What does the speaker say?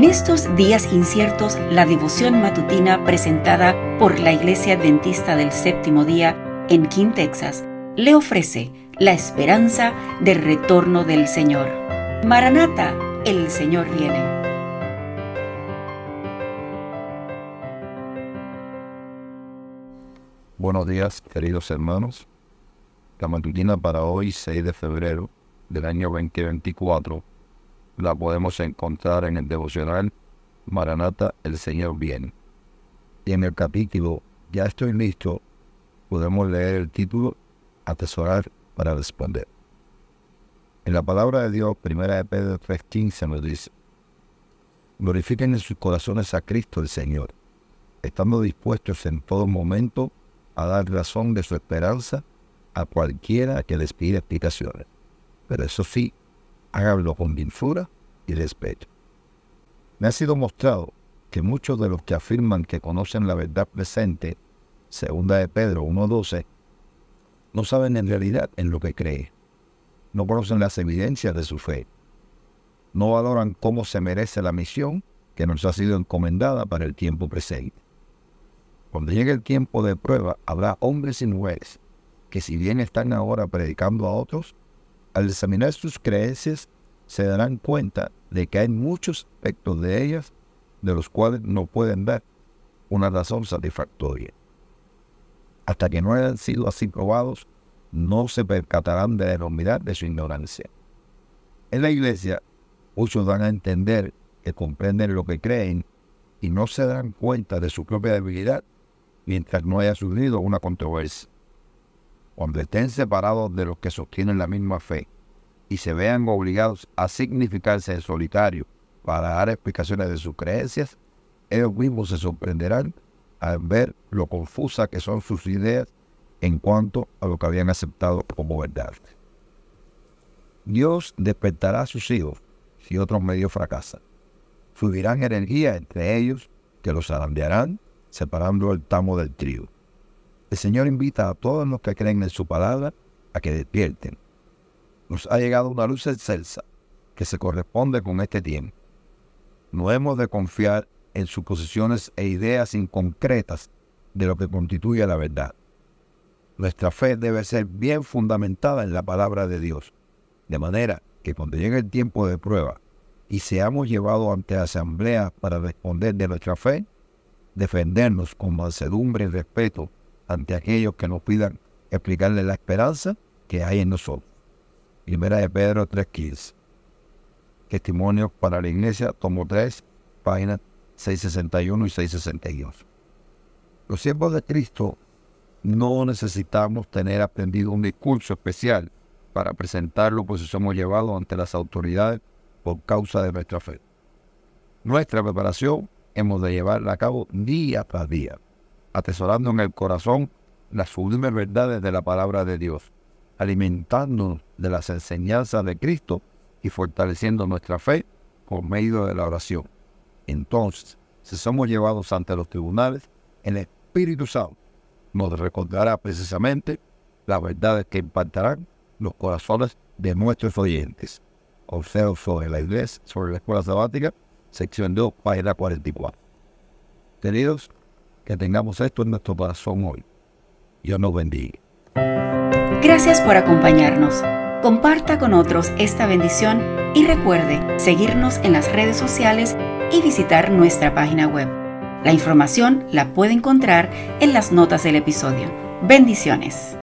En estos días inciertos, la devoción matutina presentada por la Iglesia Adventista del Séptimo Día en King, Texas, le ofrece la esperanza del retorno del Señor. Maranata, el Señor viene. Buenos días, queridos hermanos. La matutina para hoy, 6 de febrero del año 2024, la podemos encontrar en el devocional Maranata, el Señor viene. Y en el capítulo Ya estoy listo, podemos leer el título Atesorar para responder. En la palabra de Dios, primera de Pedro 3.15 nos dice, glorifiquen en sus corazones a Cristo el Señor, estando dispuestos en todo momento a dar razón de su esperanza a cualquiera que les pida explicaciones. Pero eso sí, háganlo con dulzura y respeto. Me ha sido mostrado que muchos de los que afirman que conocen la verdad presente, segunda de Pedro 1.12, no saben en realidad en lo que creen. No conocen las evidencias de su fe. No valoran cómo se merece la misión que nos ha sido encomendada para el tiempo presente. Cuando llegue el tiempo de prueba, habrá hombres y mujeres que si bien están ahora predicando a otros, al examinar sus creencias se darán cuenta de que hay muchos aspectos de ellas de los cuales no pueden dar una razón satisfactoria. Hasta que no hayan sido así probados, no se percatarán de la enormidad de su ignorancia. En la iglesia, muchos dan a entender que comprenden lo que creen y no se dan cuenta de su propia debilidad mientras no haya surgido una controversia cuando estén separados de los que sostienen la misma fe y se vean obligados a significarse en solitario para dar explicaciones de sus creencias, ellos mismos se sorprenderán al ver lo confusa que son sus ideas en cuanto a lo que habían aceptado como verdad. Dios despertará a sus hijos si otros medios fracasan. Subirán energía entre ellos que los arandearán, separando el tamo del trigo. El Señor invita a todos los que creen en su palabra a que despierten. Nos ha llegado una luz excelsa que se corresponde con este tiempo. No hemos de confiar en suposiciones e ideas inconcretas de lo que constituye la verdad. Nuestra fe debe ser bien fundamentada en la palabra de Dios, de manera que cuando llegue el tiempo de prueba y seamos llevados ante la asamblea para responder de nuestra fe, defendernos con mansedumbre y respeto ante aquellos que nos pidan explicarles la esperanza que hay en nosotros. Primera de Pedro 3.15. Testimonios para la iglesia, tomo 3, páginas 661 y 662. Los siervos de Cristo no necesitamos tener aprendido un discurso especial para presentarlo, pues somos llevados ante las autoridades por causa de nuestra fe. Nuestra preparación hemos de llevarla a cabo día tras día atesorando en el corazón las sublimes verdades de la palabra de Dios, alimentándonos de las enseñanzas de Cristo y fortaleciendo nuestra fe por medio de la oración. Entonces, si somos llevados ante los tribunales, el Espíritu Santo nos recordará precisamente las verdades que impactarán los corazones de nuestros oyentes. Observo sobre la iglesia, sobre la escuela sabática, sección 2, página 44. Queridos, que tengamos esto en nuestro corazón hoy. Dios nos bendiga. Gracias por acompañarnos. Comparta con otros esta bendición y recuerde seguirnos en las redes sociales y visitar nuestra página web. La información la puede encontrar en las notas del episodio. Bendiciones.